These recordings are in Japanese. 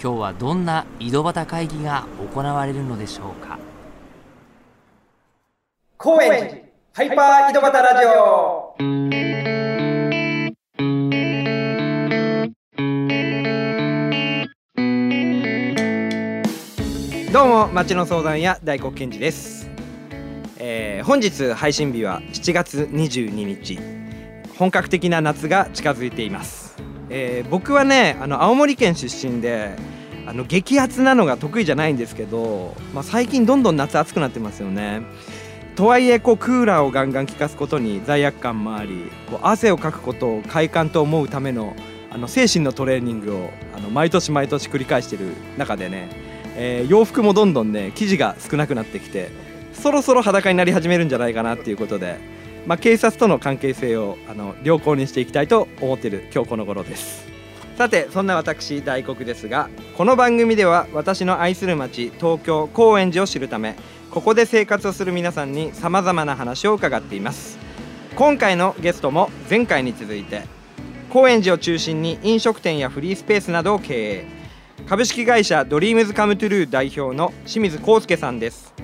今日はどんな井戸端会議が行われるのでしょうか？高円寺ハイパー井戸端ラジオ。どうも町の相談屋大黒賢治です、えー本日配信日は7月22日。本格的な夏が近づいています、えー僕はねあの青森県出身であの激アツなのが得意じゃないんですけど、まあ、最近どんどん夏暑くなってますよね。とはいえこうクーラーをガンガン効かすことに罪悪感もありこう汗をかくことを快感と思うためのあの精神のトレーニングをあの毎年毎年繰り返してる中でね、えー洋服もどんどんね生地が少なくなってきてそろそろ裸になり始めるんじゃないかなっていうことで、まあ、警察との関係性をあの良好にしていきたいと思っている今日この頃です。さてそんな私大黒ですがこの番組では私の愛する町東京高円寺を知るためここで生活をする皆さんにさまざまな話を伺っています。今回のゲストも前回に続いて高円寺を中心に飲食店やフリースペースなどを経営。株式会社ドリームズカムトゥルー代表の清水幸祐さんです。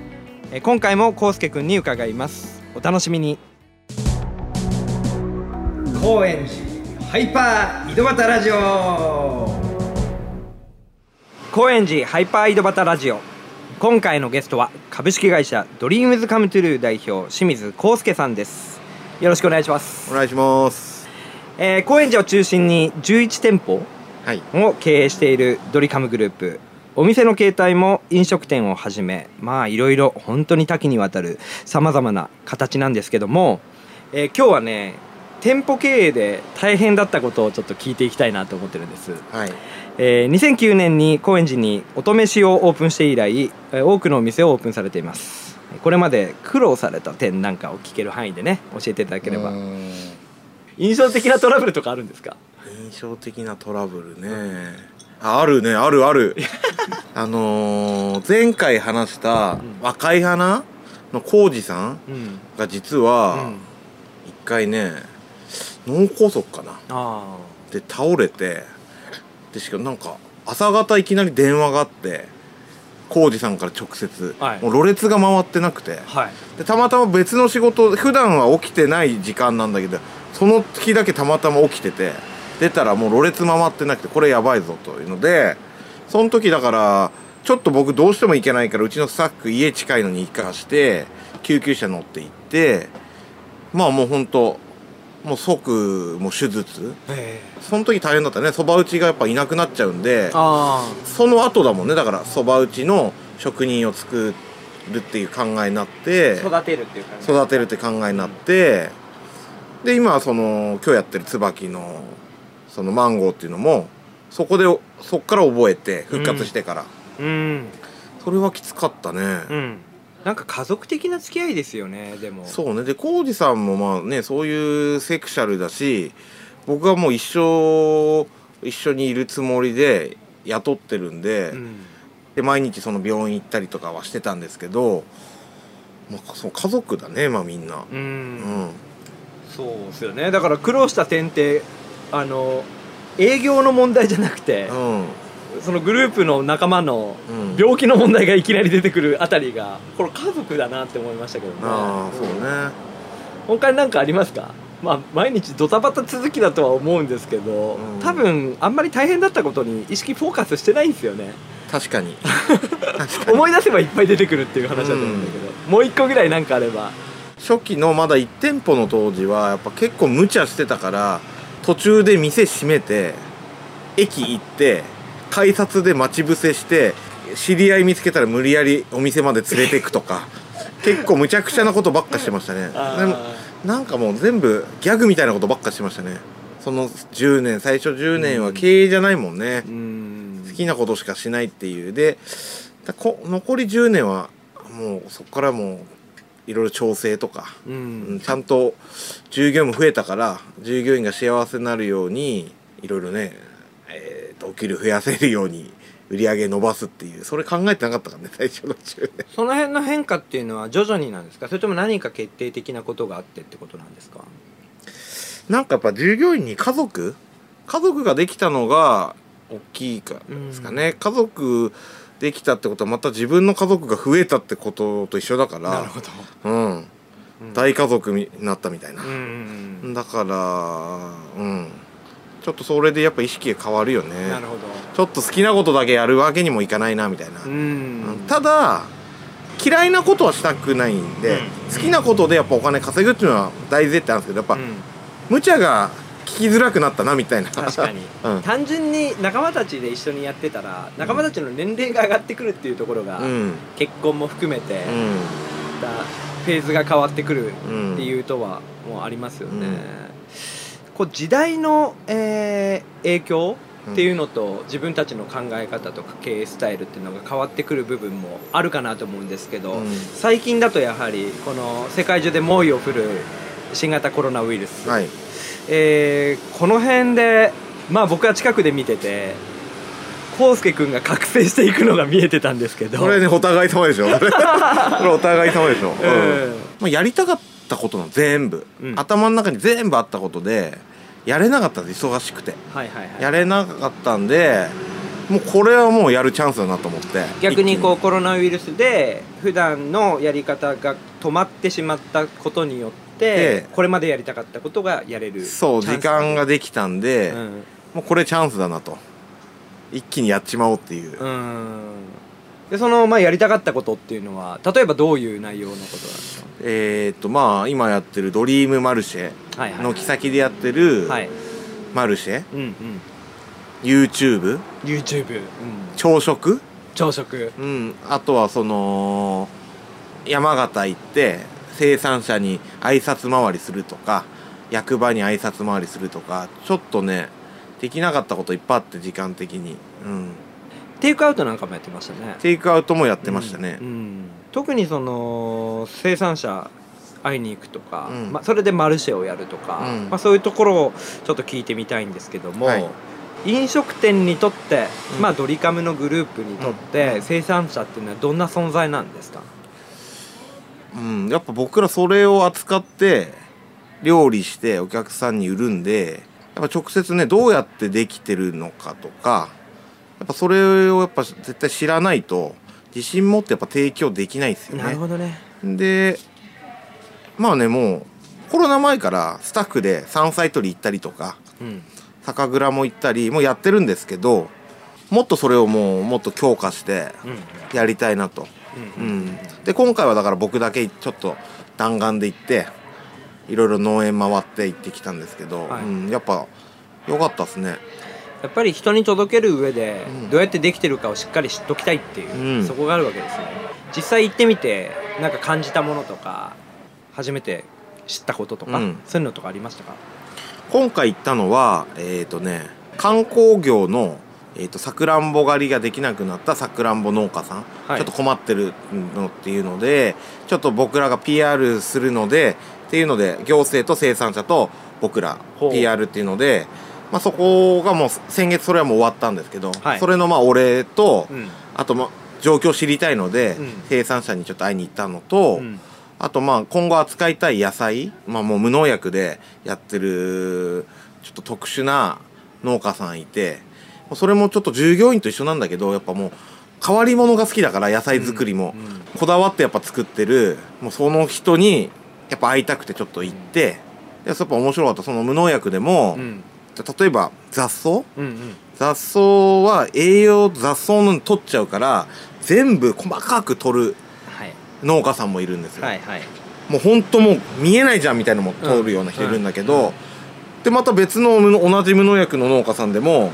今回も幸祐くんに伺います。お楽しみに。高円寺ハイパー井戸端ラジオ。高円寺ハイパー井戸端ラジオ。今回のゲストは株式会社ドリームズカムトゥルー代表清水幸祐さんです。よろしくお願いします、お願いします。えー高円寺を中心に11店舗はい。を経営しているドリカムグループ。お店の形態も飲食店をはじめまあいろいろ本当に多岐にわたるさまざまな形なんですけども、えー今日はね店舗経営で大変だったことをちょっと聞いていきたいなと思ってるんです、はい。えー2009年に高円寺に音飯をオープンして以来えー多くのお店をオープンされています。これまで苦労された点なんかを聞ける範囲でね教えていただければ。印象的なトラブルとかあるんですか？印象的なトラブルね。ああるね、あるある。あのー、前回話したん。若い花の浩二さんうん。が実はうん。一回ね、脳梗塞かな。あで倒れて、でしかもなんか朝方いきなり電話があって。浩二さんから直接、はいもうろれつが回ってなくてあはいでたまたま別の仕事普段は起きてない時間なんだけどその日だけたまたま起きてて出たらもうろれつ回ってなくてこれやばいぞというのでその時だからちょっと僕どうしても行けないからうちのスタッフ家近いのに行かして救急車乗って行ってまあもうほんともう即もう手術。えその時大変だったね。そば打ちがやっぱいなくなっちゃうんであその後だもんね。だからそば打ちの職人を作るっていう考えになってあ育てるっていう感じ。育てるって考えになってで今はその今日やってる椿のそのマンゴーっていうのもそこでそっから覚えて復活してから、うん。それはきつかったね、うんなんか家族的な付き合いですよねでも。そうね。で浩二さんもまあねそういうセクシャルだし僕はもう一生一緒にいるつもりで雇ってるんで,、うん。で毎日その病院行ったりとかはしてたんですけど、まあ、その家族だねまあみんな。ううん。んそうですよね。だから苦労した点ってあの営業の問題じゃなくてうんそのグループの仲間のうん。病気の問題がいきなり出てくるあたりがこれ家族だなって思いましたけどね。ああそうね。他に何かありますか？まあ毎日ドタバタ続きだとは思うんですけど、うん。多分あんまり大変だったことに意識フォーカスしてないんですよね。確かに。確かに。思い出せばいっぱい出てくるっていう話だと思うんだけど、もう一個ぐらいなんかあれば。初期のまだ1店舗の当時はやっぱ結構無茶してたから途中で店閉めて駅行って改札で待ち伏せして知り合い見つけたら無理やりお店まで連れてくとか 結構むちゃくちゃなことばっかしてましたね。なんかもう全部ギャグみたいなことばっかしてましたね。その10年最初10年は経営じゃないもんね。う、ん。好きなことしかしないっていう。で残り10年はもうそこからもういろいろ調整とか、ううんんちゃんと従業員も増えたから従業員が幸せになるようにいろいろね、えーとお給料増やせるように売り上げ伸ばすっていうそれ考えてなかったからね 最初の10年その辺の変化っていうのは徐々になんですか？それとも何か決定的なことがあってってことなんですか？なんかやっぱ従業員に家族？家族ができたのが大きいかですかね、家族できたってことはまた自分の家族が増えたってことと一緒だから。なるほど。うん、大家族になったみたいな。う、ん。だからうんちょっとそれでやっぱ意識が変わるよね。なるほど。ちょっと好きなことだけやるわけにもいかないなみたいな、うん。うんただ嫌いなことはしたくないんで、好きなことでやっぱお金稼ぐっていうのは大前提なんですけどやっぱ、うん。無茶が聞きづらくなったなみたいな。確かに、うん。単純に仲間たちで一緒にやってたら仲間たちの年齢が上がってくるっていうところが、うん。結婚も含めて、うまたフェーズが変わってくるん理由とはもうありますよね、うんこう時代の、えー影響っていうのと、自分たちの考え方とか経営スタイルっていうのが変わってくる部分もあるかなと思うんですけど、うん。最近だとやはりこの世界中で猛威を振る新型コロナウイルス、はい。えーこの辺でまあ僕は近くで見てて康介君が覚醒していくのが見えてたんですけど。これねお互い様でしょ。これお互い様でしょ、うん。うん。まあ、やりたかったことの全部、うん。頭の中に全部あったことでやれなかったんです忙しくて。はいはいはい。やれなかったんでもうこれはもうやるチャンスだなと思って逆にこう一コロナウイルスで普段のやり方が止まってしまったことによってでこれまでやりたかったことがやれるそう時間ができたんで、うん。もうこれチャンスだなと。一気にやっちまおうっていう、うんでそのまあやりたかったことっていうのは例えばどういう内容のことなんですか？えーっとまあ今やってるドリームマルシェの木先でやってるはい。マルシェ、うんうん。YouTube YouTube、うん、朝食？朝食。うん、あとはその山形行って生産者に挨拶回りするとか役場に挨拶回りするとかちょっとねできなかったこといっぱいあって時間的に、うん、テイクアウトなんかもやってましたね。テイクアウトもやってましたね。うん。うん。特にその生産者会いに行くとか、うん。まあ、それでマルシェをやるとか、うん。まあ、そういうところをちょっと聞いてみたいんですけども、はい。飲食店にとって、うん。まあ、ドリカムのグループにとって、うん。生産者っていうのはどんな存在なんですか？うん、やっぱ僕らそれを扱って料理してお客さんに売るんでやっぱ直接ねどうやってできてるのかとかやっぱそれをやっぱ絶対知らないと自信持ってやっぱ提供できないですよね。なるほどね。でまあねもうコロナ前からスタッフで山菜採り行ったりとかうん。酒蔵も行ったりもうやってるんですけどもっとそれをもうもっと強化してうん。やりたいなと、ううん。ん、で今回はだから僕だけちょっと弾丸で行っていろいろ農園回って行ってきたんですけど、はい。うん、やっぱ良かったですねやっぱり人に届ける上でうん。どうやってできてるかをしっかり知っときたいっていう、うん。そこがあるわけですね。実際行ってみてなんか感じたものとか初めて知ったこととか、うん。そういうのとかありましたか？今回行ったのはえっ、とね観光業のえー、とさくらんぼ狩りができなくなったさくらんぼ農家さん、はい。ちょっと困ってるのっていうのでちょっと僕らが PR するのでっていうので行政と生産者と僕ら PR っていうので、まあ、そこがもう先月それはもう終わったんですけど、はい。それのまあお礼と、うん。あとまあ状況を知りたいので、うん。生産者にちょっと会いに行ったのと、うん。あとまあ今後扱いたい野菜、まあ、もう無農薬でやってるちょっと特殊な農家さんいてそれもちょっと従業員と一緒なんだけどやっぱもう変わり者が好きだから野菜作りも、うん。こだわってやっぱ作ってるもうその人にやっぱ会いたくてちょっと行って、でやっぱ面白かった。その無農薬でも、うん例えば雑草？うんうん。雑草は栄養雑草の取っちゃうから全部細かく取るはい。農家さんもいるんですよ、はいはい。もうほんともう見えないじゃんみたいなのも通るような人いるんだけど、うんうんでまた別の無同じ無農薬の農家さんでも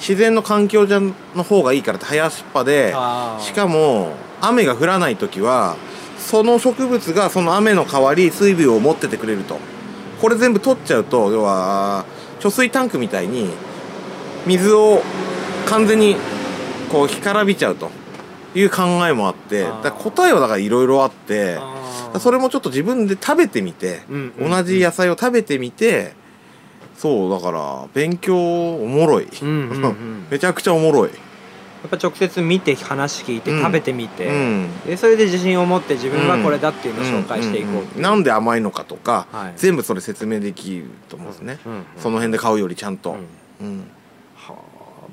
自然の環境じゃの方がいいからって林っぱでしかも雨が降らない時はその植物がその雨の代わり水分を持っててくれると。これ全部取っちゃうと要は貯水タンクみたいに水を完全にこう干からびちゃうという考えもあってだ答えはだからいろいろあってそれもちょっと自分で食べてみて、うんうん同じ野菜を食べてみてそうだから勉強おもろい、うんうんうん。めちゃくちゃおもろい、やっぱ直接見て話聞いてうん。食べてみて、うん。でそれで自信を持って自分はこれだっていうのを紹介していこううんう。んうん。なんで甘いのかとか、はい。全部それ説明できると思うんですね、うんうんその辺で買うよりちゃんと、うん。うん。はあ。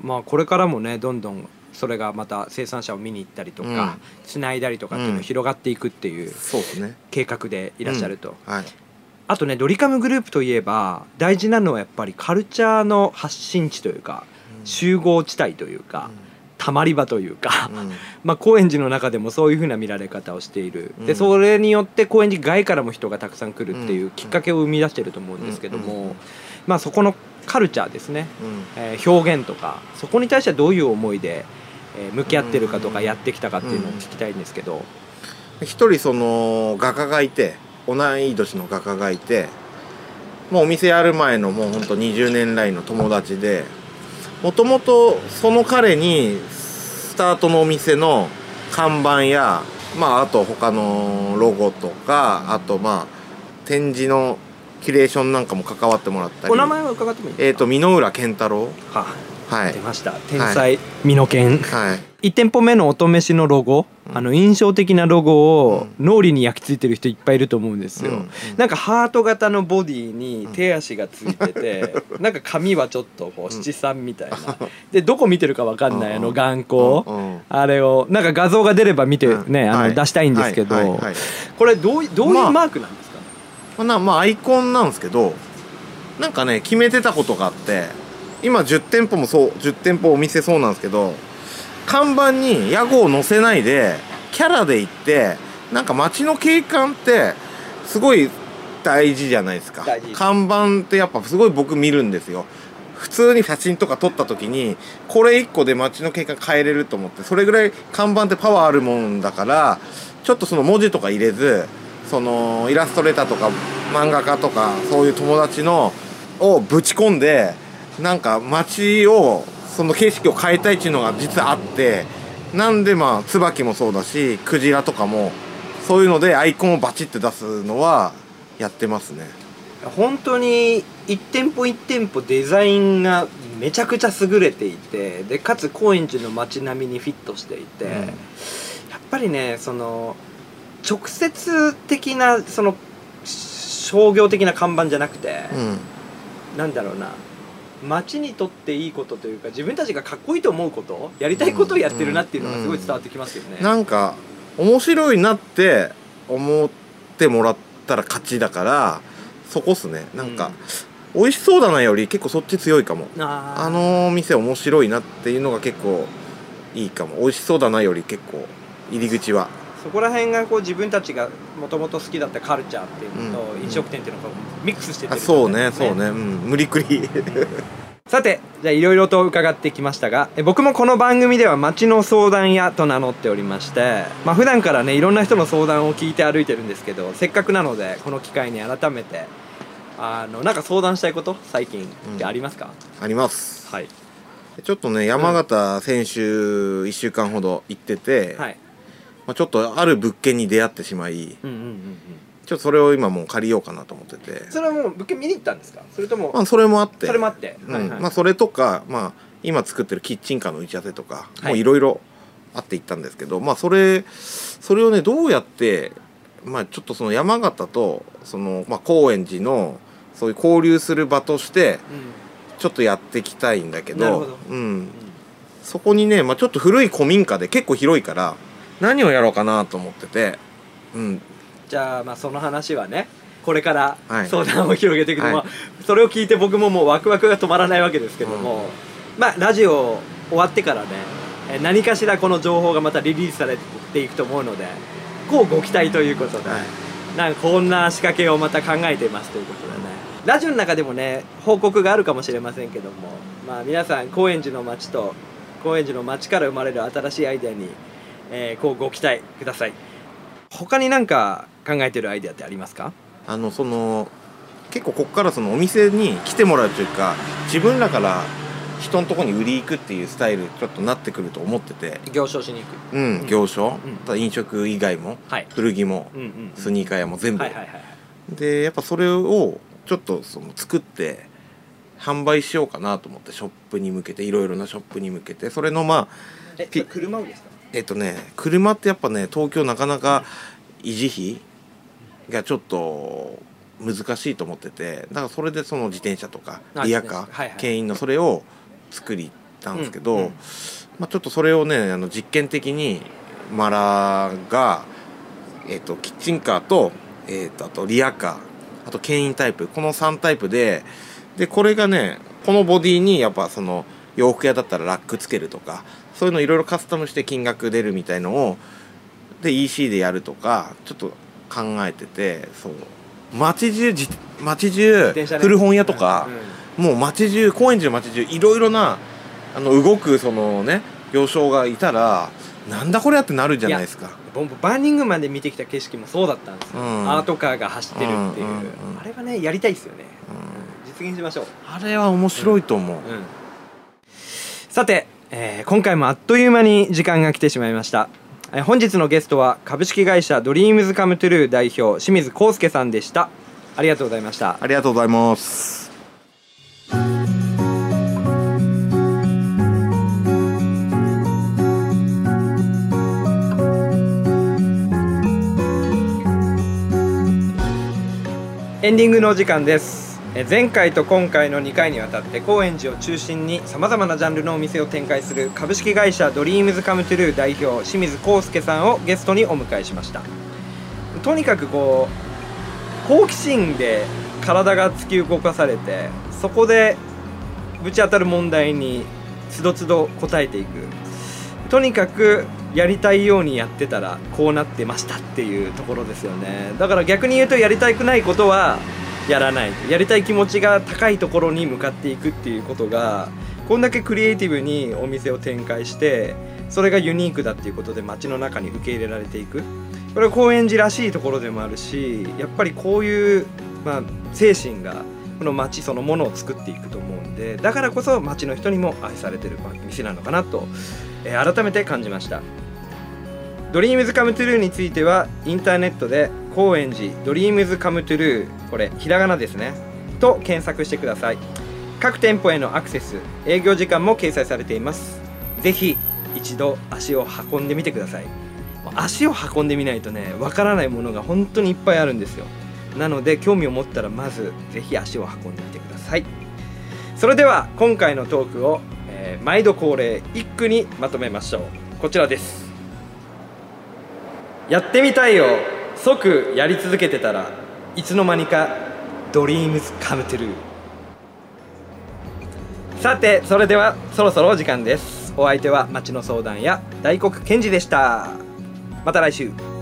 まあこれからもねどんどんそれがまた生産者を見に行ったりとかつないだりとかっていうの広がっていくっていうそうですね。計画でいらっしゃると、はい。あとねドリカムグループといえば大事なのはやっぱりカルチャーの発信地というか集合地帯というかたまり場というか、うん。まあ、高円寺の中でもそういうふうな見られ方をしている、うん。でそれによって高円寺外からも人がたくさん来るっていううん。きっかけを生み出してると思うんですけども、まあ、そこのカルチャーですね、うん。えー表現とかそこに対してはどういう思いで、えー向き合ってるかとかうん。やってきたかっていうのを聞きたいんですけど、一人その画家がいて同い年の画家がいてもうお店やる前のもうほんと20年来の友達でもともとその彼にスタートのお店の看板やまああと他のロゴとかあとまあ展示のキュレーションなんかも関わってもらったり。お名前は伺ってもいいですか、と箕浦健太郎。ははい。出ました。天才美濃犬はい1店舗目の音飯のロゴ、うん。あの印象的なロゴをう脳裏に焼き付いてる人いっぱいいると思うんですよ、うん。うんなんかハート型のボディに手足がついてて、なんか髪はちょっとこう七三みたいな、でどこ見てるかわかんないあの眼光、うん。うん。あれをなんか画像が出れば見てうん。ね、あのはい。出したいんですけど、これどういどういまあうマークなんですか、まあなまあアイコンなんですけどなんかね決めてたことがあって今10店舗もそう10店舗お店そうなんですけど看板に屋号を載せないでキャラで行ってなんか街の景観ってすごい大事じゃないですか。看板ってやっぱすごい僕見るんですよ。普通に写真とか撮った時にこれ1個で街の景観変えれると思ってそれぐらい看板ってパワーあるもんだからちょっとその文字とか入れずそのイラストレーターとか漫画家とかそういう友達のをぶち込んでなんか街をその景色を変えたいっていうのが実はあってなんでまあ椿もそうだしクジラとかもそういうのでアイコンをバチッて出すのはやってますね。本当に一店舗一店舗デザインがめちゃくちゃ優れていてでかつ高円寺の街並みにフィットしていて、うんやっぱりねその直接的なその商業的な看板じゃなくて、うんなんだろうな街にとっていいことというか自分たちがかっこいいと思うことやりたいことをやってるなっていうのがすごい伝わってきますよね。なんか面白いなって思ってもらったら勝ちだからそこっすね。なんか、美味しそうだなより結構そっち強いかも。あの店面白いなっていうのが結構いいかも。美味しそうだなより結構入り口はそこら辺がこう自分たちがもともと好きだったカルチャーっていうのとうん。飲食店っていうのがミックスしてってあるそうねそうね。うん。無理くり。さてじゃあいろいろと伺ってきましたがえ僕もこの番組では町の相談屋と名乗っておりましてまあ普段からねいろんな人の相談を聞いて歩いてるんですけどせっかくなのでこの機会に改めてあのなんか相談したいこと最近ってありますか、あります。はい。ちょっとね山形先週1週間ほど行ってて、はいまあ、ちょっとある物件に出会ってしまいうんうんうんうん。ちょっとそれを今もう借りようかなと思ってて。それはもう物件見に行ったんですか？それとも、まあそれもあって。それもあって、うん。はいはい。まあそれとか、まあ、今作ってるキッチンカーの打ち合わせとか、はい。もういろいろあって行ったんですけどまあそれそれをねどうやってまあちょっとその山形とその、まあ、高円寺のそういう交流する場としてうちょっとやっていきたいんだけどうんん、そこにね、まあ、ちょっと古い古民家で結構広いから何をやろうかなと思ってて、うん、じゃあまあその話はねこれからはい。相談を広げていくのは、はい。それを聞いて僕ももうワクワクが止まらないわけですけども、まあラジオ終わってからねえ何かしらこの情報がまたリリースされていくと思うのでこうご期待ということで、はい。なんかこんな仕掛けをまた考えていますということでね。ラジオの中でもね報告があるかもしれませんけどもまあ皆さん高円寺の街と高円寺の街から生まれる新しいアイデアに、えーこうご期待ください。他になんか考えてるアイデアってありますか？あのその結構こっからそのお店に来てもらうというか自分らから人のとこに売り行くっていうスタイルちょっとなってくると思ってて。行商しに行く。うん行商、うん。ただ飲食以外も、はい。古着も、うんうんスニーカー屋も全部、はいはいはいでやっぱそれをちょっとその作って販売しようかなと思ってショップに向けていろいろなショップに向けて。それのまあえピ車売りですか？えっとね車ってやっぱね東京なかなか維持費がちょっと難しいと思っててだからそれでその自転車とかあリヤカ自転車。はいはい。牽引のそれを作りたんですけど、うんうん。まあ、ちょっとそれをねあの実験的にマラが、えっとキッチンカーと,、えっとあとリヤカーあと牽引タイプこの3タイプででこれがねこのボディにやっぱその洋服屋だったらラックつけるとかそういうのいろいろカスタムして金額出るみたいのをで EC でやるとかちょっと考えててそう。街中じ街中古本屋とかうん、もう街中高円寺の街中いろいろなあの動くそのね行商がいたらなんだこれやってなるじゃないですか。バーニングマンで見てきた景色もそうだったんですよ、うん。アートカーが走ってるっていう、うんうんうん。あれはねやりたいですよね。うん。実現しましょう、あれは面白いと思う、さて、えー今回もあっという間に時間が来てしまいました、えー本日のゲストは株式会社ドリームズカムトゥルー代表清水幸祐さんでした。ありがとうございました。ありがとうございます。エンディングのお時間です。えー前回と今回の2回にわたって高円寺を中心にさまざまなジャンルのお店を展開する株式会社ドリームズカムトゥルー代表清水康介さんをゲストにお迎えしました。とにかくこう好奇心で体が突き動かされてそこでぶち当たる問題につどつど答えていく。とにかくやりたいようにやってたらこうなってましたっていうところですよね。だから逆に言うとやりたくないことはやらない。やりたい気持ちが高いところに向かっていくっていうことがこんだけクリエイティブにお店を展開してそれがユニークだっていうことで街の中に受け入れられていく。これは高円寺らしいところでもあるしやっぱりこういう、まあ、精神がこの街そのものを作っていくと思うんでだからこそ街の人にも愛されてる店なのかなと、えー改めて感じました。ドリームズカムトゥルーについてはインターネットで高円寺ドリームズカムトゥルーこれひらがなですね。と検索してください。各店舗へのアクセス営業時間も掲載されています。ぜひ一度足を運んでみてください。足を運んでみないとねわからないものが本当にいっぱいあるんですよ。なので興味を持ったらまずぜひ足を運んでみてください。それでは今回のトークを、えー毎度恒例一句にまとめましょう。こちらです。やってみたいを即やり続けてたらいつの間にかドリームズカムトゥルーさてそれではそろそろお時間です。お相手は町の相談や大黒賢治でした。また来週。